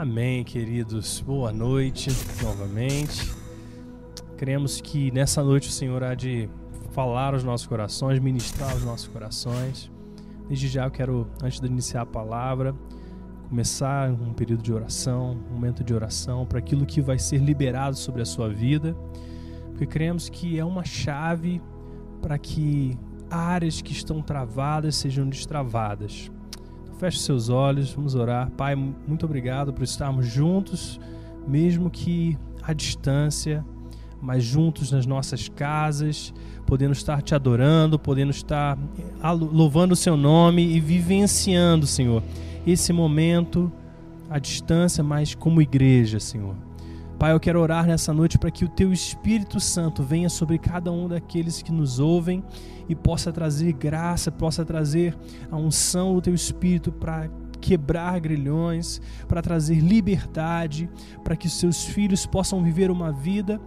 Amém, queridos. Boa noite novamente. Cremos que nessa noite o Senhor há de falar aos nossos corações, ministrar aos nossos corações. Desde já eu quero, antes de iniciar a palavra, começar um período de oração, um momento de oração para aquilo que vai ser liberado sobre a sua vida, porque cremos que é uma chave para que áreas que estão travadas sejam destravadas Feche seus olhos, vamos orar. Pai, muito obrigado por estarmos juntos, mesmo que à distância, mas juntos nas nossas casas, podendo estar te adorando, podendo estar eh, louvando o seu nome e vivenciando, Senhor, esse momento à distância, mas como igreja, Senhor. Pai, eu quero orar nessa noite para que o teu Espírito Santo venha sobre cada um daqueles que nos ouvem e possa trazer graça, possa trazer a unção do teu Espírito para quebrar grilhões, para trazer liberdade, para que seus filhos possam viver uma vida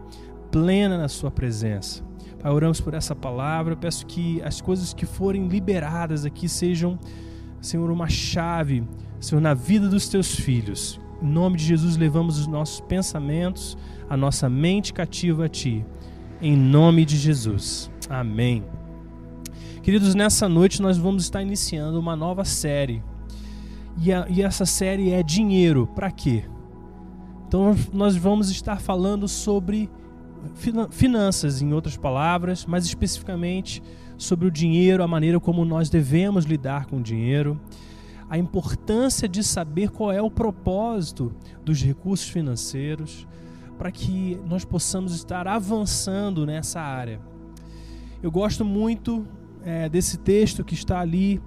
plena na sua presença. Pai, oramos por essa palavra, peço que as coisas que forem liberadas aqui sejam, Senhor, uma chave, Senhor, na vida dos teus filhos em nome de Jesus, levamos os nossos pensamentos, a nossa mente cativa a Ti. Em nome de Jesus. Amém. Queridos, nessa noite nós vamos estar iniciando uma nova série. E, a, e essa série é Dinheiro. Para quê? Então, nós vamos estar falando sobre finanças, em outras palavras, mais especificamente sobre o dinheiro, a maneira como nós devemos lidar com o dinheiro a importância de saber qual é o propósito dos recursos financeiros para que nós possamos estar avançando nessa área. Eu gosto muito é, desse texto que está ali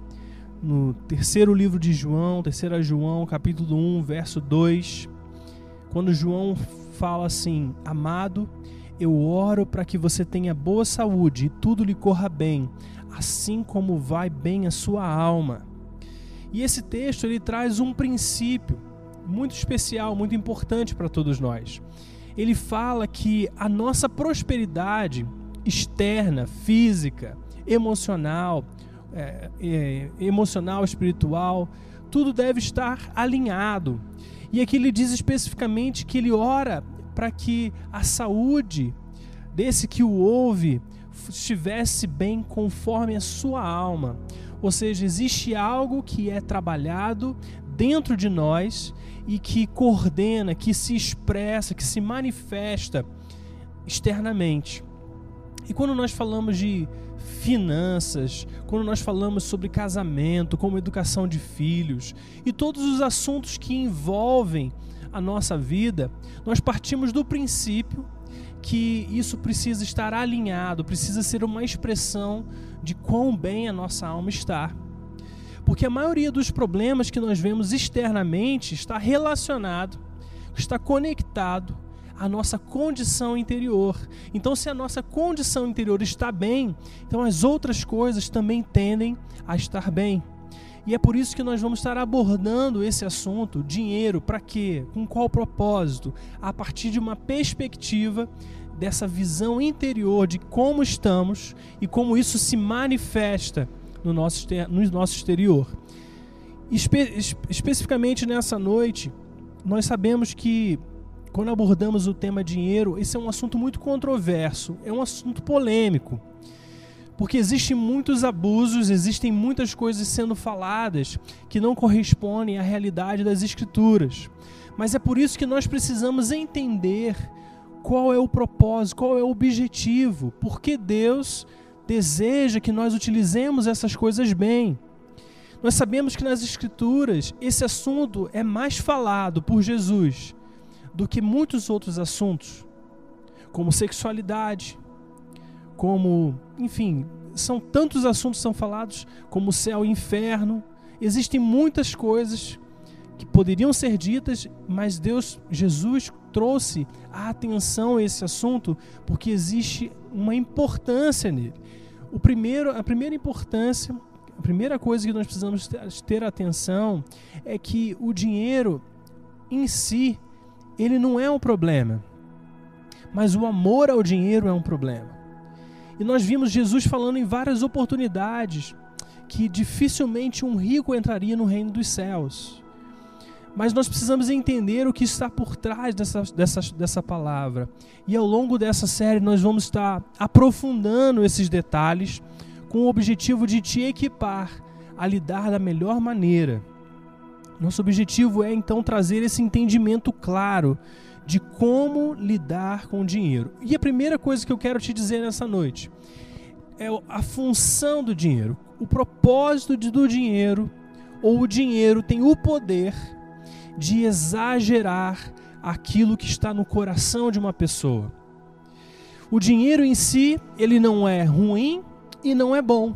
no terceiro livro de João, terceira João, capítulo 1, verso 2, quando João fala assim: Amado, eu oro para que você tenha boa saúde e tudo lhe corra bem, assim como vai bem a sua alma. E esse texto ele traz um princípio muito especial, muito importante para todos nós. Ele fala que a nossa prosperidade externa, física, emocional, é, é, emocional, espiritual, tudo deve estar alinhado. E aqui ele diz especificamente que ele ora para que a saúde desse que o ouve estivesse bem conforme a sua alma. Ou seja, existe algo que é trabalhado dentro de nós e que coordena, que se expressa, que se manifesta externamente. E quando nós falamos de finanças, quando nós falamos sobre casamento, como educação de filhos e todos os assuntos que envolvem a nossa vida, nós partimos do princípio que isso precisa estar alinhado, precisa ser uma expressão de quão bem a nossa alma está. Porque a maioria dos problemas que nós vemos externamente está relacionado, está conectado à nossa condição interior. Então, se a nossa condição interior está bem, então as outras coisas também tendem a estar bem. E é por isso que nós vamos estar abordando esse assunto, dinheiro, para quê? Com qual propósito? A partir de uma perspectiva dessa visão interior de como estamos e como isso se manifesta no nosso, no nosso exterior. Espe especificamente nessa noite, nós sabemos que quando abordamos o tema dinheiro, esse é um assunto muito controverso, é um assunto polêmico. Porque existem muitos abusos, existem muitas coisas sendo faladas que não correspondem à realidade das escrituras. Mas é por isso que nós precisamos entender qual é o propósito, qual é o objetivo, porque Deus deseja que nós utilizemos essas coisas bem. Nós sabemos que nas Escrituras esse assunto é mais falado por Jesus do que muitos outros assuntos, como sexualidade, como, enfim, são tantos assuntos são falados, como céu e inferno. Existem muitas coisas que poderiam ser ditas, mas Deus, Jesus, trouxe a atenção a esse assunto porque existe uma importância nele. O primeiro, a primeira importância, a primeira coisa que nós precisamos ter atenção é que o dinheiro em si, ele não é um problema, mas o amor ao dinheiro é um problema. E nós vimos Jesus falando em várias oportunidades que dificilmente um rico entraria no reino dos céus. Mas nós precisamos entender o que está por trás dessa, dessa, dessa palavra. E ao longo dessa série nós vamos estar aprofundando esses detalhes com o objetivo de te equipar a lidar da melhor maneira. Nosso objetivo é então trazer esse entendimento claro de como lidar com o dinheiro. E a primeira coisa que eu quero te dizer nessa noite é a função do dinheiro, o propósito do dinheiro, ou o dinheiro tem o poder de exagerar aquilo que está no coração de uma pessoa. O dinheiro em si, ele não é ruim e não é bom.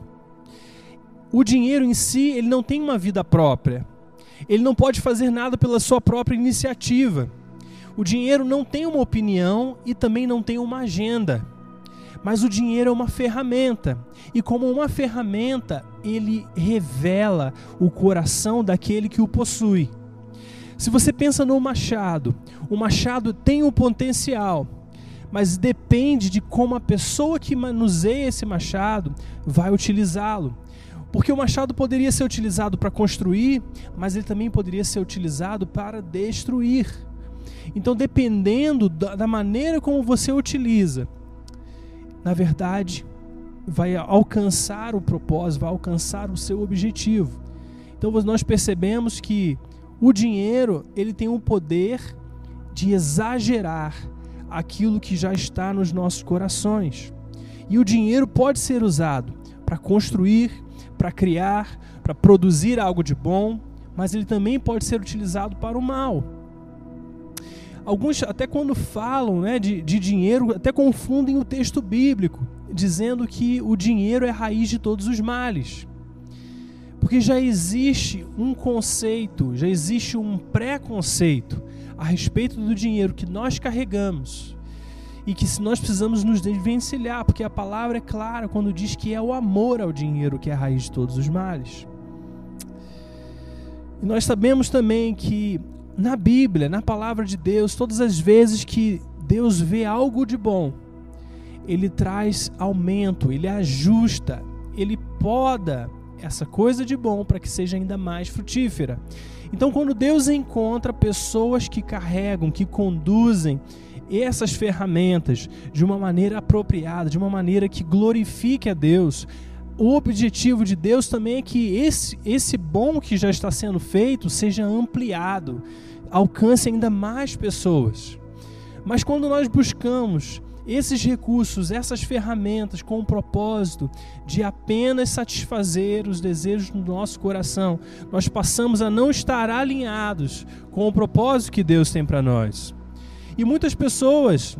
O dinheiro em si, ele não tem uma vida própria. Ele não pode fazer nada pela sua própria iniciativa. O dinheiro não tem uma opinião e também não tem uma agenda. Mas o dinheiro é uma ferramenta, e como uma ferramenta, ele revela o coração daquele que o possui. Se você pensa no machado, o machado tem um potencial, mas depende de como a pessoa que manuseia esse machado vai utilizá-lo. Porque o machado poderia ser utilizado para construir, mas ele também poderia ser utilizado para destruir. Então, dependendo da maneira como você utiliza, na verdade, vai alcançar o propósito, vai alcançar o seu objetivo. Então nós percebemos que o dinheiro ele tem o poder de exagerar aquilo que já está nos nossos corações. E o dinheiro pode ser usado para construir, para criar, para produzir algo de bom, mas ele também pode ser utilizado para o mal. Alguns, até quando falam né, de, de dinheiro, até confundem o texto bíblico, dizendo que o dinheiro é a raiz de todos os males. Porque já existe um conceito, já existe um preconceito a respeito do dinheiro que nós carregamos e que nós precisamos nos desvencilhar, porque a palavra é clara quando diz que é o amor ao dinheiro que é a raiz de todos os males. E nós sabemos também que na Bíblia, na palavra de Deus, todas as vezes que Deus vê algo de bom, ele traz aumento, ele ajusta, ele poda essa coisa de bom para que seja ainda mais frutífera. Então, quando Deus encontra pessoas que carregam, que conduzem essas ferramentas de uma maneira apropriada, de uma maneira que glorifique a Deus, o objetivo de Deus também é que esse, esse bom que já está sendo feito seja ampliado, alcance ainda mais pessoas. Mas quando nós buscamos esses recursos, essas ferramentas com o propósito de apenas satisfazer os desejos do nosso coração, nós passamos a não estar alinhados com o propósito que Deus tem para nós. E muitas pessoas,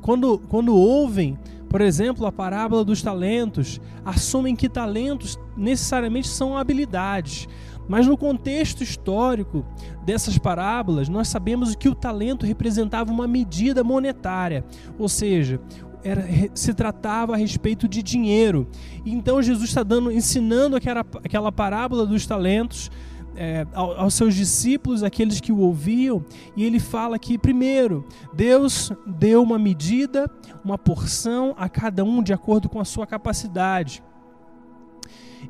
quando, quando ouvem, por exemplo, a parábola dos talentos, assumem que talentos necessariamente são habilidades. Mas no contexto histórico dessas parábolas, nós sabemos que o talento representava uma medida monetária, ou seja, era, se tratava a respeito de dinheiro. Então Jesus está dando, ensinando aquela, aquela parábola dos talentos é, aos seus discípulos, aqueles que o ouviam, e ele fala que, primeiro, Deus deu uma medida, uma porção a cada um de acordo com a sua capacidade.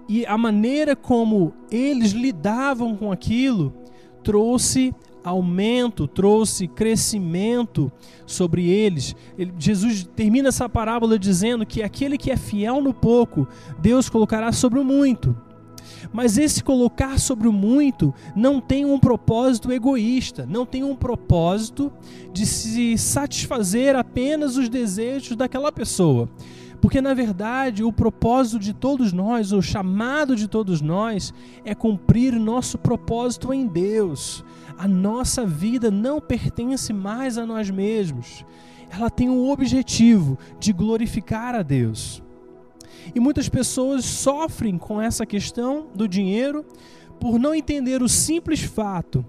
E a maneira como eles lidavam com aquilo trouxe aumento, trouxe crescimento sobre eles. Ele, Jesus termina essa parábola dizendo que aquele que é fiel no pouco, Deus colocará sobre o muito. Mas esse colocar sobre o muito não tem um propósito egoísta, não tem um propósito de se satisfazer apenas os desejos daquela pessoa. Porque na verdade o propósito de todos nós, o chamado de todos nós, é cumprir nosso propósito em Deus. A nossa vida não pertence mais a nós mesmos. Ela tem o objetivo de glorificar a Deus. E muitas pessoas sofrem com essa questão do dinheiro por não entender o simples fato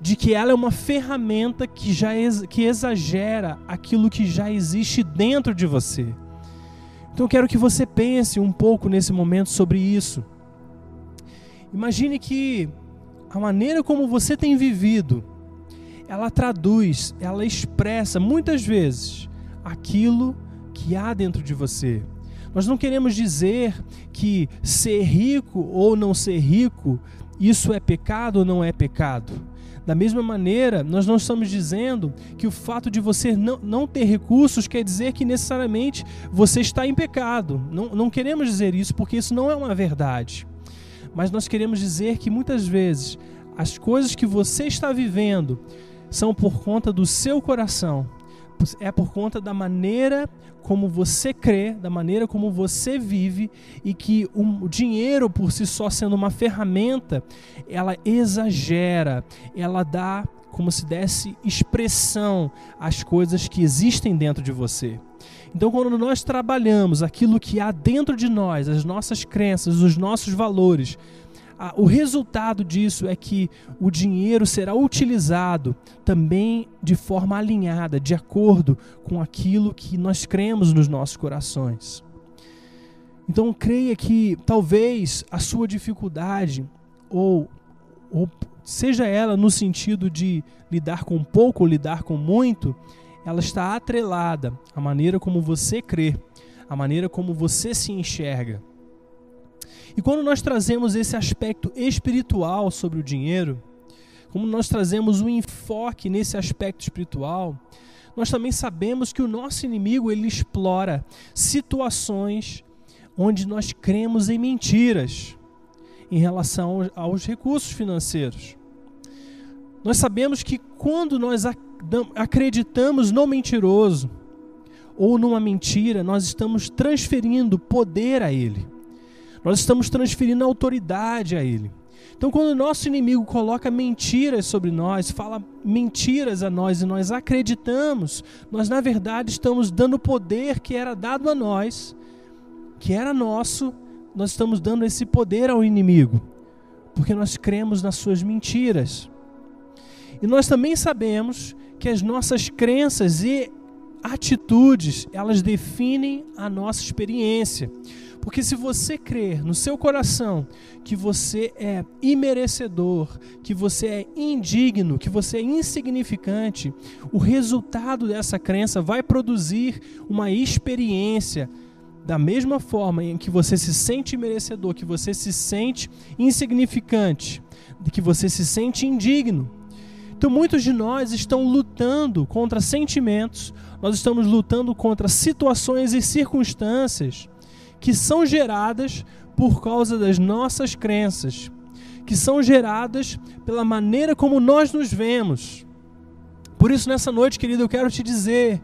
de que ela é uma ferramenta que já que exagera aquilo que já existe dentro de você. Então eu quero que você pense um pouco nesse momento sobre isso. Imagine que a maneira como você tem vivido, ela traduz, ela expressa muitas vezes aquilo que há dentro de você. Nós não queremos dizer que ser rico ou não ser rico isso é pecado ou não é pecado? Da mesma maneira, nós não estamos dizendo que o fato de você não, não ter recursos quer dizer que necessariamente você está em pecado. Não, não queremos dizer isso, porque isso não é uma verdade. Mas nós queremos dizer que muitas vezes as coisas que você está vivendo são por conta do seu coração, é por conta da maneira como você crê, da maneira como você vive e que o dinheiro por si só sendo uma ferramenta, ela exagera, ela dá como se desse expressão às coisas que existem dentro de você. Então, quando nós trabalhamos aquilo que há dentro de nós, as nossas crenças, os nossos valores, o resultado disso é que o dinheiro será utilizado também de forma alinhada, de acordo com aquilo que nós cremos nos nossos corações. Então, creia que talvez a sua dificuldade, ou, ou seja ela no sentido de lidar com pouco ou lidar com muito, ela está atrelada à maneira como você crê, à maneira como você se enxerga. E quando nós trazemos esse aspecto espiritual sobre o dinheiro, como nós trazemos um enfoque nesse aspecto espiritual, nós também sabemos que o nosso inimigo ele explora situações onde nós cremos em mentiras em relação aos recursos financeiros. Nós sabemos que quando nós acreditamos no mentiroso ou numa mentira, nós estamos transferindo poder a ele. Nós estamos transferindo autoridade a Ele. Então, quando o nosso inimigo coloca mentiras sobre nós, fala mentiras a nós e nós acreditamos, nós na verdade estamos dando poder que era dado a nós, que era nosso, nós estamos dando esse poder ao inimigo, porque nós cremos nas suas mentiras. E nós também sabemos que as nossas crenças e atitudes, elas definem a nossa experiência. Porque se você crer no seu coração que você é imerecedor, que você é indigno, que você é insignificante, o resultado dessa crença vai produzir uma experiência da mesma forma em que você se sente merecedor, que você se sente insignificante, que você se sente indigno. Então, muitos de nós estão lutando contra sentimentos, nós estamos lutando contra situações e circunstâncias que são geradas por causa das nossas crenças, que são geradas pela maneira como nós nos vemos. Por isso, nessa noite, querido, eu quero te dizer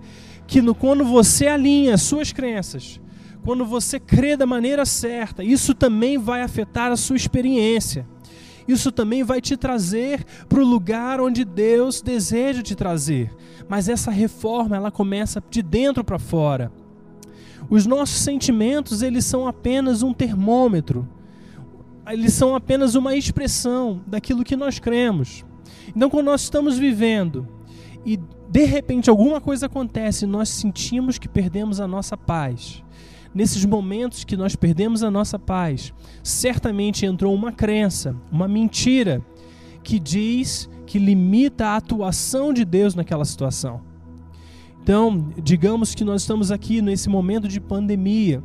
que no, quando você alinha suas crenças, quando você crê da maneira certa, isso também vai afetar a sua experiência. Isso também vai te trazer para o lugar onde Deus deseja te trazer. Mas essa reforma, ela começa de dentro para fora. Os nossos sentimentos, eles são apenas um termômetro. Eles são apenas uma expressão daquilo que nós cremos. Então, quando nós estamos vivendo e de repente alguma coisa acontece, nós sentimos que perdemos a nossa paz. Nesses momentos que nós perdemos a nossa paz, certamente entrou uma crença, uma mentira que diz que limita a atuação de Deus naquela situação. Então, digamos que nós estamos aqui nesse momento de pandemia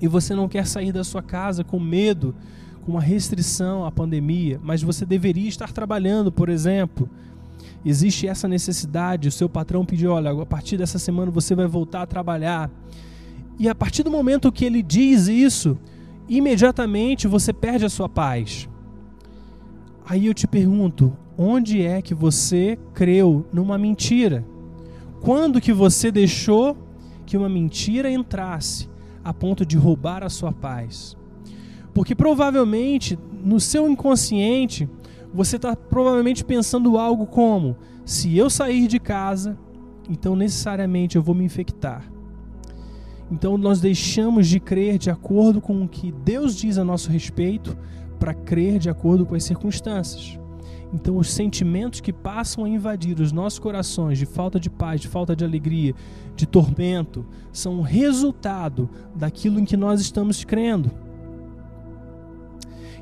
e você não quer sair da sua casa com medo, com uma restrição à pandemia, mas você deveria estar trabalhando, por exemplo. Existe essa necessidade, o seu patrão pediu, olha, a partir dessa semana você vai voltar a trabalhar. E a partir do momento que ele diz isso, imediatamente você perde a sua paz. Aí eu te pergunto, onde é que você creu numa mentira? Quando que você deixou que uma mentira entrasse a ponto de roubar a sua paz? Porque provavelmente no seu inconsciente você está provavelmente pensando algo como: se eu sair de casa, então necessariamente eu vou me infectar. Então nós deixamos de crer de acordo com o que Deus diz a nosso respeito para crer de acordo com as circunstâncias. Então, os sentimentos que passam a invadir os nossos corações de falta de paz, de falta de alegria, de tormento, são resultado daquilo em que nós estamos crendo.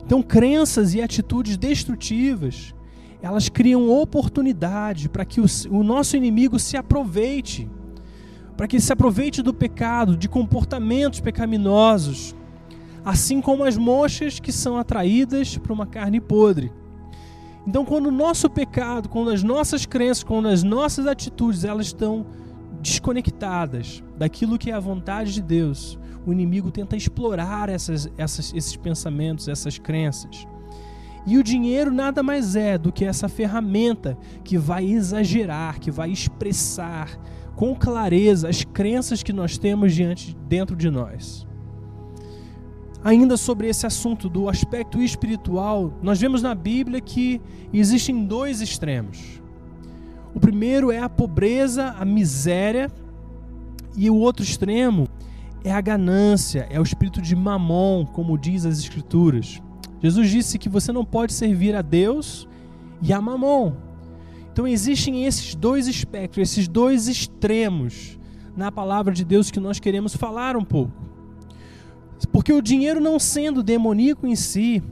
Então, crenças e atitudes destrutivas, elas criam oportunidade para que o, o nosso inimigo se aproveite, para que se aproveite do pecado, de comportamentos pecaminosos, assim como as moscas que são atraídas por uma carne podre. Então, quando o nosso pecado, quando as nossas crenças, quando as nossas atitudes, elas estão desconectadas daquilo que é a vontade de Deus, o inimigo tenta explorar essas, essas, esses pensamentos, essas crenças. E o dinheiro nada mais é do que essa ferramenta que vai exagerar, que vai expressar com clareza as crenças que nós temos diante dentro de nós. Ainda sobre esse assunto do aspecto espiritual, nós vemos na Bíblia que existem dois extremos. O primeiro é a pobreza, a miséria, e o outro extremo é a ganância, é o espírito de mamon, como diz as Escrituras. Jesus disse que você não pode servir a Deus e a mamon. Então existem esses dois espectros, esses dois extremos na palavra de Deus que nós queremos falar um pouco. Porque o dinheiro não sendo demoníaco em si,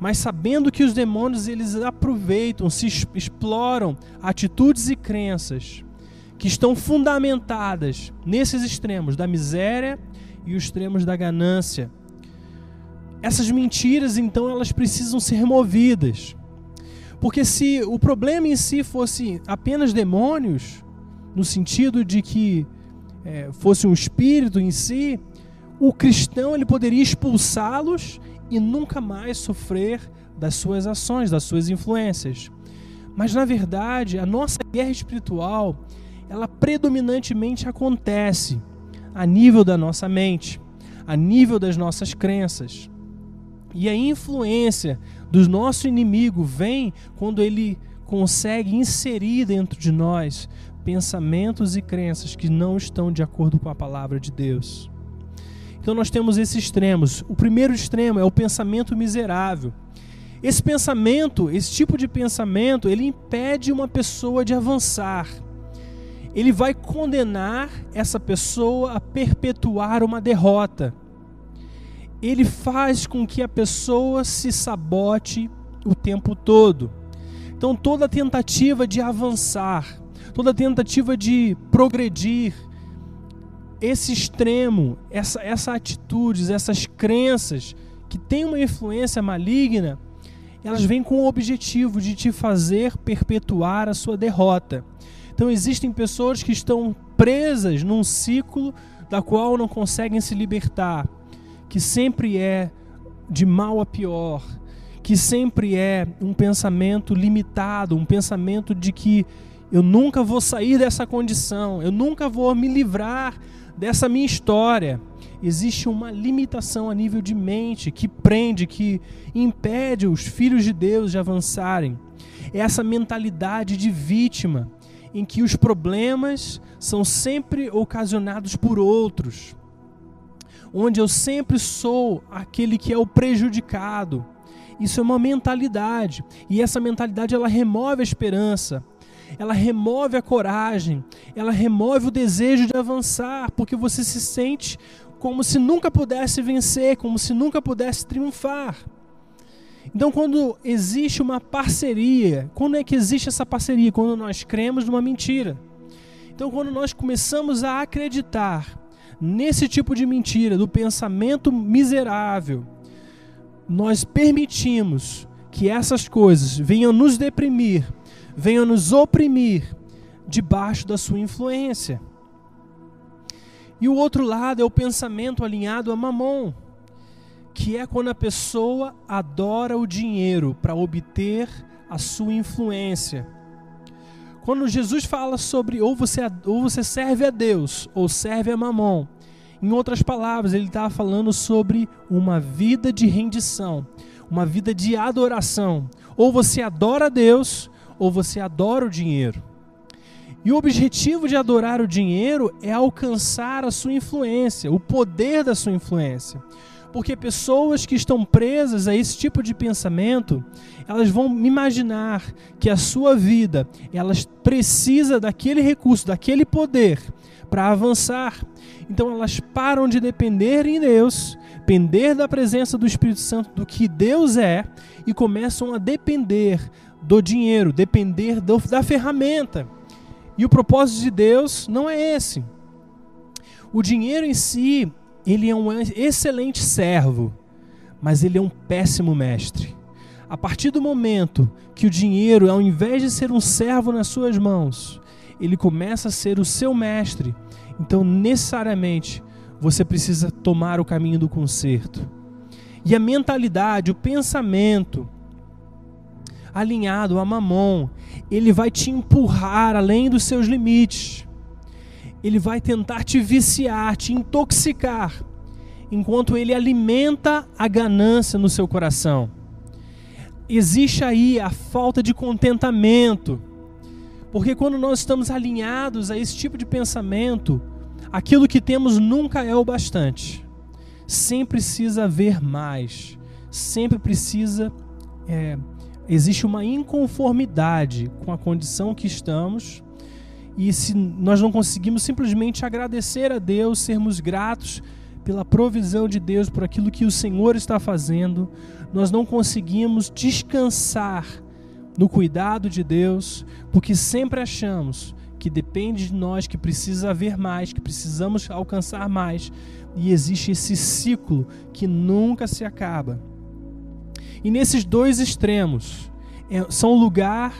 mas sabendo que os demônios eles aproveitam, se exploram atitudes e crenças que estão fundamentadas nesses extremos da miséria e os extremos da ganância. Essas mentiras, então, elas precisam ser removidas. Porque se o problema em si fosse apenas demônios, no sentido de que é, fosse um espírito em si, o cristão ele poderia expulsá-los e nunca mais sofrer das suas ações, das suas influências. Mas na verdade, a nossa guerra espiritual, ela predominantemente acontece a nível da nossa mente, a nível das nossas crenças. E a influência do nosso inimigo vem quando ele consegue inserir dentro de nós pensamentos e crenças que não estão de acordo com a palavra de Deus. Então nós temos esses extremos. O primeiro extremo é o pensamento miserável. Esse pensamento, esse tipo de pensamento, ele impede uma pessoa de avançar. Ele vai condenar essa pessoa a perpetuar uma derrota. Ele faz com que a pessoa se sabote o tempo todo. Então toda tentativa de avançar, toda tentativa de progredir, esse extremo, essa, essa atitudes, essas crenças que têm uma influência maligna, elas vêm com o objetivo de te fazer perpetuar a sua derrota. Então existem pessoas que estão presas num ciclo da qual não conseguem se libertar, que sempre é de mal a pior, que sempre é um pensamento limitado, um pensamento de que eu nunca vou sair dessa condição, eu nunca vou me livrar dessa minha história, existe uma limitação a nível de mente que prende, que impede os filhos de Deus de avançarem. É essa mentalidade de vítima, em que os problemas são sempre ocasionados por outros, onde eu sempre sou aquele que é o prejudicado. Isso é uma mentalidade, e essa mentalidade ela remove a esperança, ela remove a coragem, ela remove o desejo de avançar, porque você se sente como se nunca pudesse vencer, como se nunca pudesse triunfar. Então, quando existe uma parceria, quando é que existe essa parceria? Quando nós cremos numa mentira. Então, quando nós começamos a acreditar nesse tipo de mentira, do pensamento miserável, nós permitimos que essas coisas venham nos deprimir, venham nos oprimir debaixo da sua influência. E o outro lado é o pensamento alinhado a mamon, que é quando a pessoa adora o dinheiro para obter a sua influência. Quando Jesus fala sobre ou você, ou você serve a Deus ou serve a mamon, em outras palavras, ele estava falando sobre uma vida de rendição, uma vida de adoração. Ou você adora a Deus ou você adora o dinheiro. E o objetivo de adorar o dinheiro é alcançar a sua influência, o poder da sua influência. Porque pessoas que estão presas a esse tipo de pensamento, elas vão imaginar que a sua vida, elas precisa daquele recurso, daquele poder para avançar. Então elas param de depender em Deus, depender da presença do Espírito Santo, do que Deus é, e começam a depender do dinheiro, depender do, da ferramenta. E o propósito de Deus não é esse. O dinheiro em si, ele é um excelente servo, mas ele é um péssimo mestre. A partir do momento que o dinheiro, ao invés de ser um servo nas suas mãos, ele começa a ser o seu mestre, então necessariamente você precisa tomar o caminho do conserto. E a mentalidade, o pensamento alinhado a mamon, ele vai te empurrar além dos seus limites. Ele vai tentar te viciar, te intoxicar, enquanto ele alimenta a ganância no seu coração. Existe aí a falta de contentamento, porque quando nós estamos alinhados a esse tipo de pensamento, aquilo que temos nunca é o bastante. Sempre precisa haver mais, sempre precisa é, existe uma inconformidade com a condição que estamos. E se nós não conseguimos simplesmente agradecer a Deus, sermos gratos pela provisão de Deus, por aquilo que o Senhor está fazendo, nós não conseguimos descansar no cuidado de Deus, porque sempre achamos que depende de nós, que precisa haver mais, que precisamos alcançar mais, e existe esse ciclo que nunca se acaba. E nesses dois extremos é, são lugar,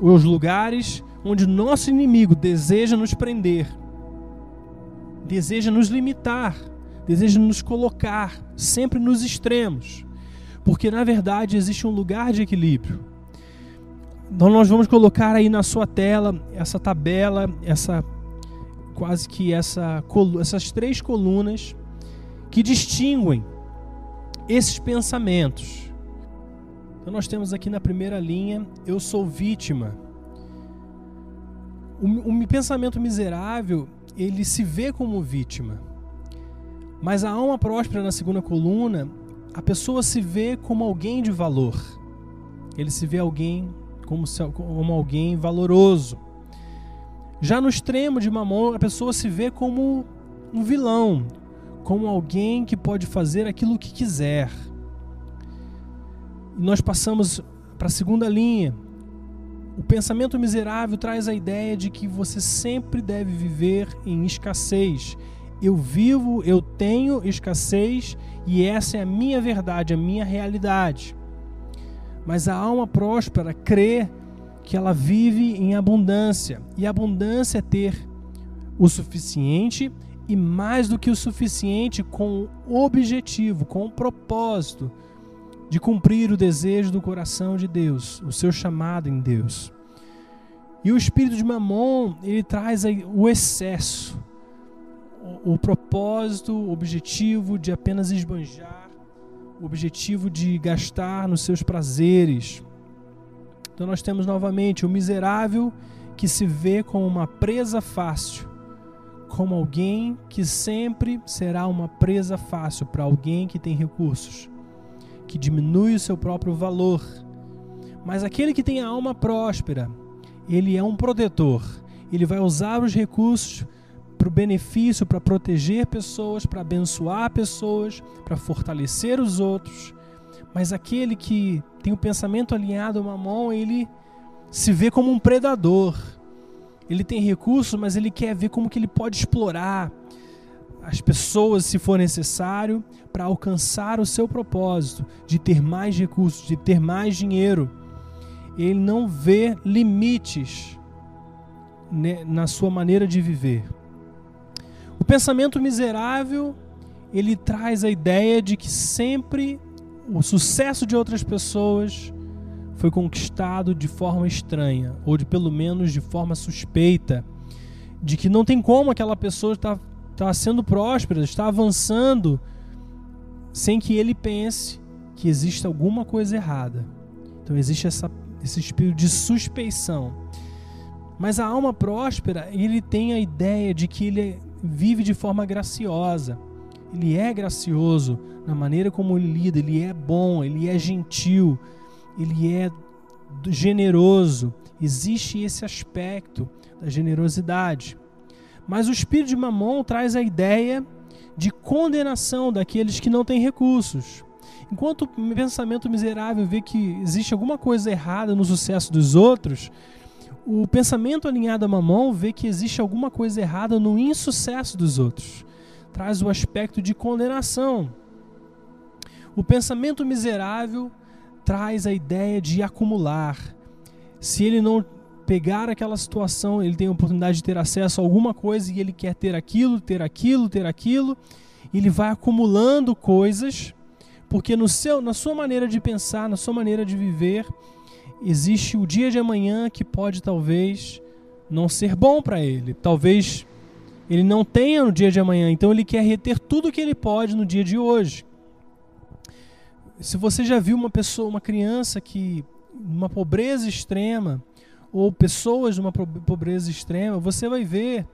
os lugares onde nosso inimigo deseja nos prender, deseja nos limitar, deseja nos colocar sempre nos extremos, porque na verdade existe um lugar de equilíbrio. Então nós vamos colocar aí na sua tela essa tabela, essa quase que essa, essas três colunas que distinguem esses pensamentos então nós temos aqui na primeira linha, eu sou vítima. O, o pensamento miserável, ele se vê como vítima. Mas a alma próspera na segunda coluna, a pessoa se vê como alguém de valor. Ele se vê alguém como, como alguém valoroso. Já no extremo de mamão, a pessoa se vê como um vilão, como alguém que pode fazer aquilo que quiser e nós passamos para a segunda linha. O pensamento miserável traz a ideia de que você sempre deve viver em escassez. Eu vivo, eu tenho escassez e essa é a minha verdade, a minha realidade. Mas a alma próspera crê que ela vive em abundância. E abundância é ter o suficiente e mais do que o suficiente com o objetivo, com o propósito de cumprir o desejo do coração de Deus, o seu chamado em Deus. E o espírito de Mamon, ele traz o excesso, o, o propósito, o objetivo de apenas esbanjar, o objetivo de gastar nos seus prazeres. Então nós temos novamente o miserável que se vê como uma presa fácil, como alguém que sempre será uma presa fácil para alguém que tem recursos que diminui o seu próprio valor. Mas aquele que tem a alma próspera, ele é um protetor. Ele vai usar os recursos para o benefício, para proteger pessoas, para abençoar pessoas, para fortalecer os outros. Mas aquele que tem o pensamento alinhado a mamão, ele se vê como um predador. Ele tem recursos, mas ele quer ver como que ele pode explorar, as pessoas, se for necessário, para alcançar o seu propósito de ter mais recursos, de ter mais dinheiro. Ele não vê limites né, na sua maneira de viver. O pensamento miserável ele traz a ideia de que sempre o sucesso de outras pessoas foi conquistado de forma estranha, ou de pelo menos de forma suspeita, de que não tem como aquela pessoa estar tá está sendo próspera, está avançando, sem que ele pense que existe alguma coisa errada. Então existe essa, esse espírito de suspeição. Mas a alma próspera, ele tem a ideia de que ele vive de forma graciosa. Ele é gracioso na maneira como ele lida, ele é bom, ele é gentil, ele é generoso. Existe esse aspecto da generosidade. Mas o espírito de Mamon traz a ideia de condenação daqueles que não têm recursos. Enquanto o pensamento miserável vê que existe alguma coisa errada no sucesso dos outros, o pensamento alinhado a Mamon vê que existe alguma coisa errada no insucesso dos outros. traz o aspecto de condenação. O pensamento miserável traz a ideia de acumular. Se ele não pegar aquela situação, ele tem a oportunidade de ter acesso a alguma coisa e ele quer ter aquilo, ter aquilo, ter aquilo, ele vai acumulando coisas, porque no seu, na sua maneira de pensar, na sua maneira de viver, existe o dia de amanhã que pode talvez não ser bom para ele. Talvez ele não tenha no dia de amanhã, então ele quer reter tudo que ele pode no dia de hoje. Se você já viu uma pessoa, uma criança que numa pobreza extrema, ou pessoas numa pobreza extrema, você vai ver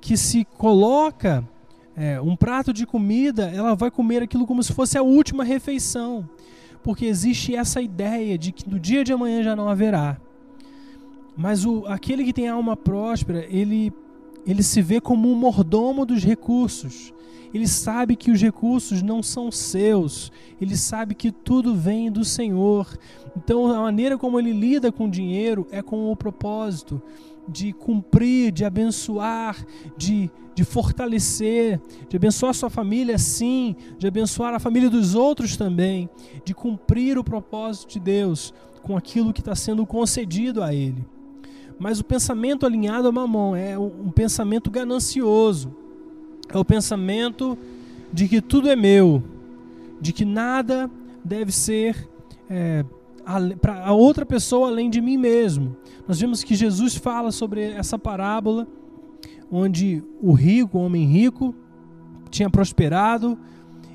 que se coloca é, um prato de comida, ela vai comer aquilo como se fosse a última refeição, porque existe essa ideia de que no dia de amanhã já não haverá. Mas o, aquele que tem alma próspera, ele, ele se vê como um mordomo dos recursos. Ele sabe que os recursos não são seus, ele sabe que tudo vem do Senhor. Então, a maneira como ele lida com o dinheiro é com o propósito de cumprir, de abençoar, de, de fortalecer, de abençoar sua família, sim, de abençoar a família dos outros também, de cumprir o propósito de Deus com aquilo que está sendo concedido a ele. Mas o pensamento alinhado a mamão é um pensamento ganancioso é o pensamento de que tudo é meu, de que nada deve ser é, para a outra pessoa além de mim mesmo. Nós vemos que Jesus fala sobre essa parábola onde o rico, o homem rico, tinha prosperado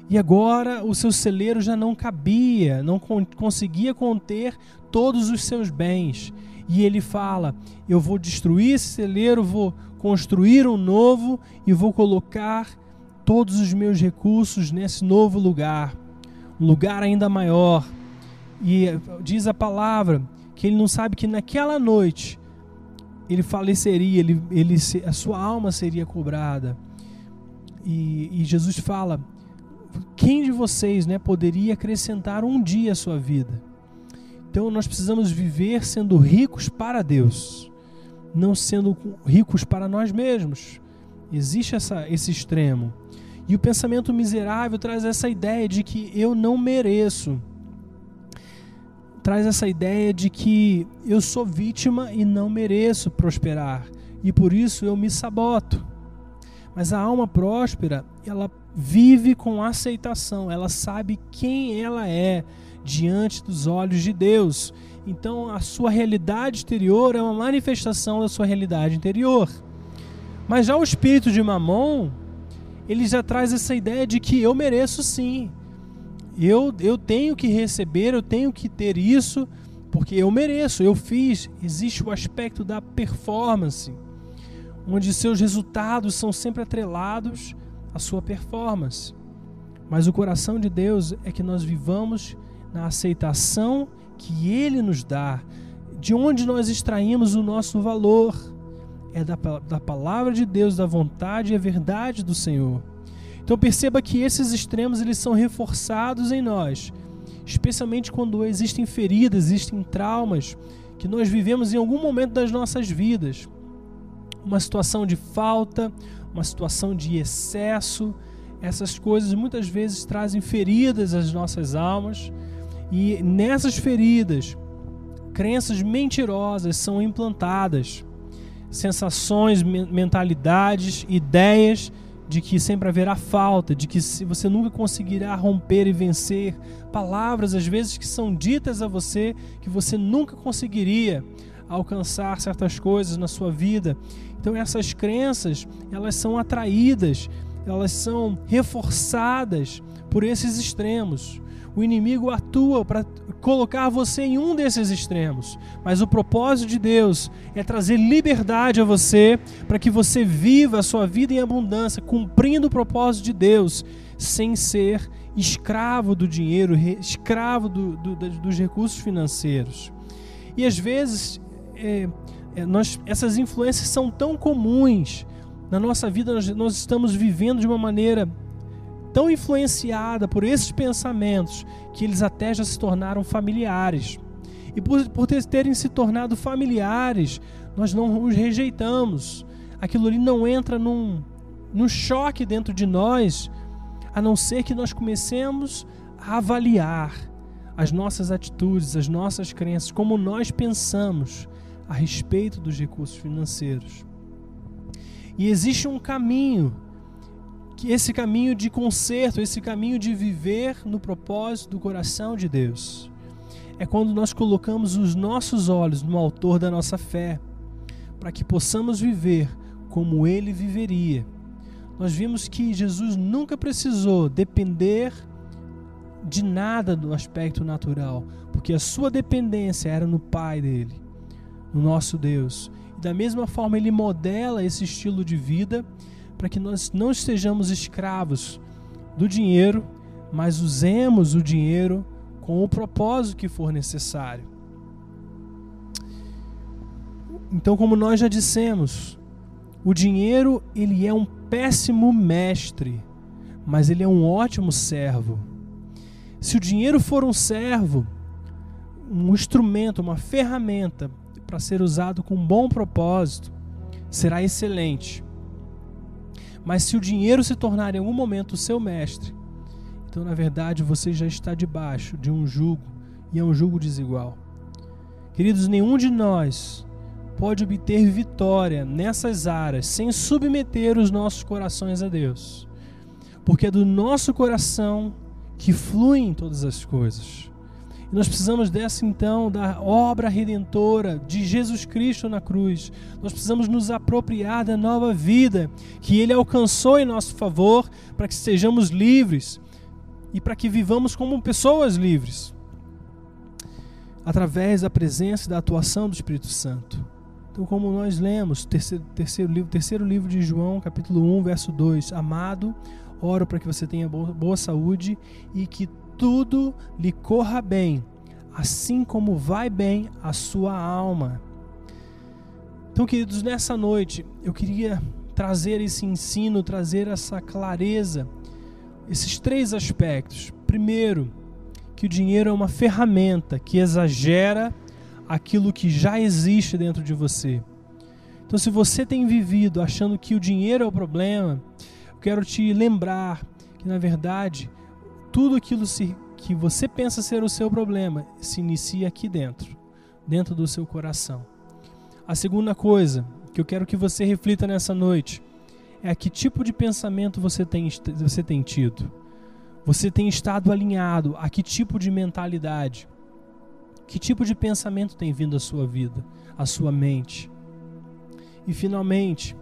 e agora o seu celeiro já não cabia, não conseguia conter todos os seus bens. E ele fala: Eu vou destruir esse celeiro, vou construir um novo e vou colocar todos os meus recursos nesse novo lugar, um lugar ainda maior. E diz a palavra que ele não sabe que naquela noite ele faleceria, ele, ele, a sua alma seria cobrada. E, e Jesus fala: quem de vocês né, poderia acrescentar um dia à sua vida? Então nós precisamos viver sendo ricos para Deus não sendo ricos para nós mesmos. Existe essa, esse extremo. E o pensamento miserável traz essa ideia de que eu não mereço. Traz essa ideia de que eu sou vítima e não mereço prosperar. E por isso eu me saboto. Mas a alma próspera, ela vive com aceitação, ela sabe quem ela é diante dos olhos de Deus então a sua realidade exterior é uma manifestação da sua realidade interior. Mas já o espírito de Mamon, ele já traz essa ideia de que eu mereço sim. Eu, eu tenho que receber, eu tenho que ter isso, porque eu mereço, eu fiz. Existe o aspecto da performance, onde seus resultados são sempre atrelados à sua performance. Mas o coração de Deus é que nós vivamos na aceitação que Ele nos dá, de onde nós extraímos o nosso valor, é da, da palavra de Deus, da vontade e a verdade do Senhor. Então perceba que esses extremos eles são reforçados em nós, especialmente quando existem feridas, existem traumas que nós vivemos em algum momento das nossas vidas. Uma situação de falta, uma situação de excesso, essas coisas muitas vezes trazem feridas às nossas almas e nessas feridas, crenças mentirosas são implantadas, sensações, mentalidades, ideias de que sempre haverá falta, de que você nunca conseguirá romper e vencer, palavras às vezes que são ditas a você que você nunca conseguiria alcançar certas coisas na sua vida. Então essas crenças, elas são atraídas, elas são reforçadas por esses extremos o inimigo atua para colocar você em um desses extremos. Mas o propósito de Deus é trazer liberdade a você para que você viva a sua vida em abundância, cumprindo o propósito de Deus, sem ser escravo do dinheiro, escravo do, do, dos recursos financeiros. E às vezes é, é, nós, essas influências são tão comuns na nossa vida, nós, nós estamos vivendo de uma maneira tão influenciada por esses pensamentos que eles até já se tornaram familiares. E por, por terem se tornado familiares, nós não os rejeitamos. Aquilo ali não entra num, no choque dentro de nós, a não ser que nós comecemos a avaliar as nossas atitudes, as nossas crenças, como nós pensamos a respeito dos recursos financeiros. E existe um caminho, que esse caminho de conserto, esse caminho de viver no propósito do coração de Deus. É quando nós colocamos os nossos olhos no autor da nossa fé, para que possamos viver como ele viveria. Nós vimos que Jesus nunca precisou depender de nada do aspecto natural, porque a sua dependência era no Pai dele, no nosso Deus. E da mesma forma, ele modela esse estilo de vida para que nós não estejamos escravos do dinheiro, mas usemos o dinheiro com o propósito que for necessário. Então, como nós já dissemos, o dinheiro ele é um péssimo mestre, mas ele é um ótimo servo. Se o dinheiro for um servo, um instrumento, uma ferramenta para ser usado com um bom propósito, será excelente. Mas se o dinheiro se tornar em algum momento o seu mestre, então na verdade você já está debaixo de um jugo e é um jugo desigual. Queridos, nenhum de nós pode obter vitória nessas áreas sem submeter os nossos corações a Deus. Porque é do nosso coração que fluem todas as coisas. Nós precisamos dessa então da obra redentora de Jesus Cristo na cruz. Nós precisamos nos apropriar da nova vida que ele alcançou em nosso favor para que sejamos livres e para que vivamos como pessoas livres através da presença e da atuação do Espírito Santo. Então, como nós lemos, terceiro, terceiro, livro, terceiro livro de João, capítulo 1, verso 2: Amado, Oro para que você tenha boa saúde e que tudo lhe corra bem, assim como vai bem a sua alma. Então, queridos, nessa noite eu queria trazer esse ensino, trazer essa clareza, esses três aspectos. Primeiro, que o dinheiro é uma ferramenta que exagera aquilo que já existe dentro de você. Então, se você tem vivido achando que o dinheiro é o problema, quero te lembrar que, na verdade, tudo aquilo que você pensa ser o seu problema se inicia aqui dentro, dentro do seu coração. A segunda coisa que eu quero que você reflita nessa noite é que tipo de pensamento você tem, você tem tido. Você tem estado alinhado a que tipo de mentalidade? Que tipo de pensamento tem vindo à sua vida, à sua mente? E finalmente,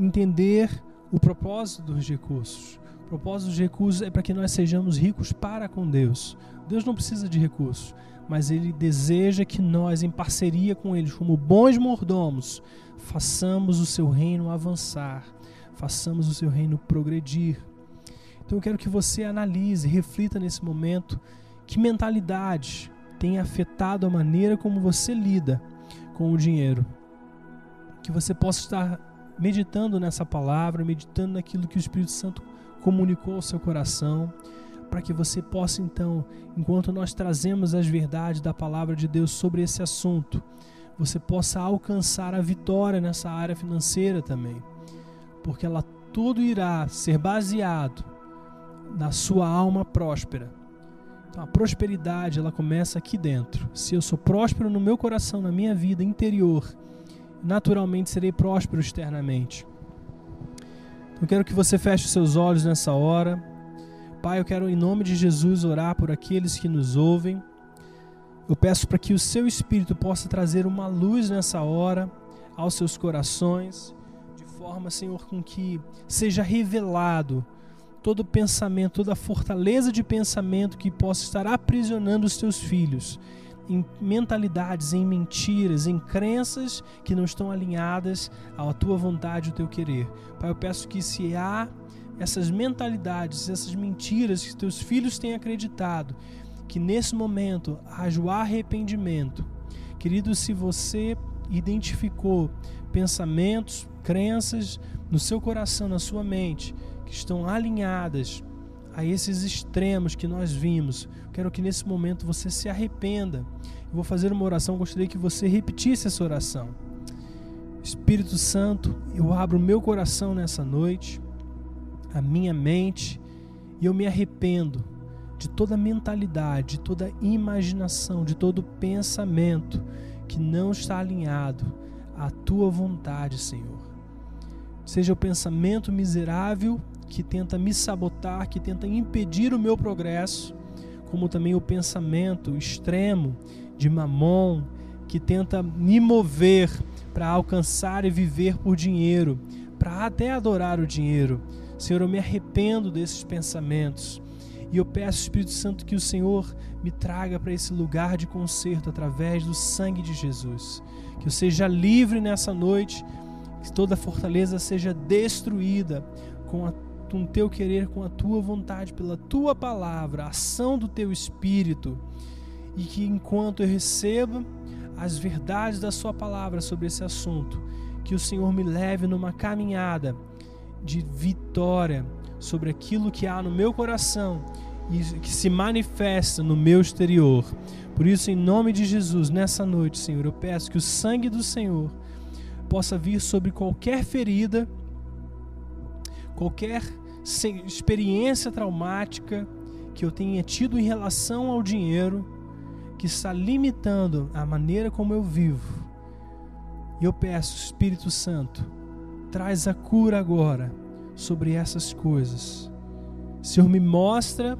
entender o propósito dos recursos. O propósito dos recursos é para que nós sejamos ricos para com Deus. Deus não precisa de recursos, mas Ele deseja que nós, em parceria com Ele, como bons mordomos, façamos o seu reino avançar, façamos o seu reino progredir. Então eu quero que você analise, reflita nesse momento que mentalidade tem afetado a maneira como você lida com o dinheiro. Que você possa estar meditando nessa palavra, meditando naquilo que o Espírito Santo comunicou ao seu coração, para que você possa então, enquanto nós trazemos as verdades da palavra de Deus sobre esse assunto, você possa alcançar a vitória nessa área financeira também, porque ela tudo irá ser baseado na sua alma próspera. Então, a prosperidade ela começa aqui dentro. Se eu sou próspero no meu coração, na minha vida interior, naturalmente serei próspero externamente. Eu quero que você feche seus olhos nessa hora. Pai, eu quero em nome de Jesus orar por aqueles que nos ouvem. Eu peço para que o seu Espírito possa trazer uma luz nessa hora aos seus corações, de forma, Senhor, com que seja revelado todo pensamento, toda fortaleza de pensamento que possa estar aprisionando os teus filhos em mentalidades, em mentiras, em crenças que não estão alinhadas à tua vontade, ao teu querer. Pai, eu peço que se há essas mentalidades, essas mentiras que teus filhos têm acreditado, que nesse momento haja o arrependimento. Querido, se você identificou pensamentos, crenças no seu coração, na sua mente, que estão alinhadas a esses extremos que nós vimos. Quero que nesse momento você se arrependa. Eu vou fazer uma oração, gostaria que você repetisse essa oração. Espírito Santo, eu abro meu coração nessa noite, a minha mente, e eu me arrependo de toda mentalidade, de toda imaginação, de todo pensamento que não está alinhado à tua vontade, Senhor. Seja o pensamento miserável que tenta me sabotar, que tenta impedir o meu progresso, como também o pensamento extremo de mamon que tenta me mover para alcançar e viver por dinheiro, para até adorar o dinheiro. Senhor, eu me arrependo desses pensamentos. E eu peço, Espírito Santo, que o Senhor me traga para esse lugar de conserto através do sangue de Jesus. Que eu seja livre nessa noite, que toda fortaleza seja destruída com, a, com o teu querer, com a tua vontade, pela tua palavra, a ação do teu Espírito. E que enquanto eu receba as verdades da Sua palavra sobre esse assunto, que o Senhor me leve numa caminhada de vitória sobre aquilo que há no meu coração e que se manifesta no meu exterior. Por isso, em nome de Jesus, nessa noite, Senhor, eu peço que o sangue do Senhor possa vir sobre qualquer ferida, qualquer experiência traumática que eu tenha tido em relação ao dinheiro que está limitando a maneira como eu vivo. E eu peço, Espírito Santo, traz a cura agora sobre essas coisas. Senhor, me mostra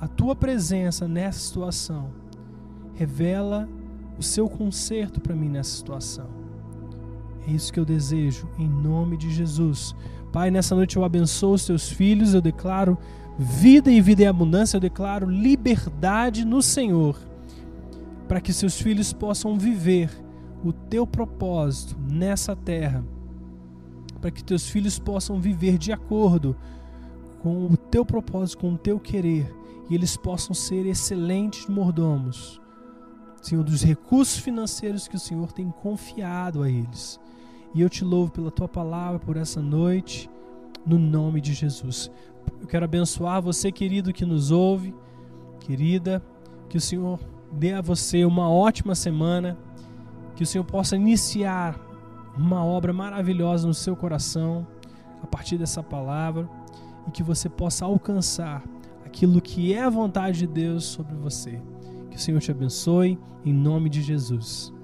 a tua presença nessa situação. Revela o seu conserto para mim nessa situação. É isso que eu desejo, em nome de Jesus. Pai, nessa noite eu abençoo os teus filhos, eu declaro vida e vida em abundância, eu declaro liberdade no Senhor, para que seus filhos possam viver o teu propósito nessa terra, para que teus filhos possam viver de acordo com o teu propósito, com o teu querer, e eles possam ser excelentes mordomos, Senhor, dos recursos financeiros que o Senhor tem confiado a eles. E eu te louvo pela tua palavra, por essa noite, no nome de Jesus. Eu quero abençoar você, querido, que nos ouve, querida, que o Senhor dê a você uma ótima semana, que o Senhor possa iniciar uma obra maravilhosa no seu coração a partir dessa palavra e que você possa alcançar aquilo que é a vontade de Deus sobre você. Que o Senhor te abençoe em nome de Jesus.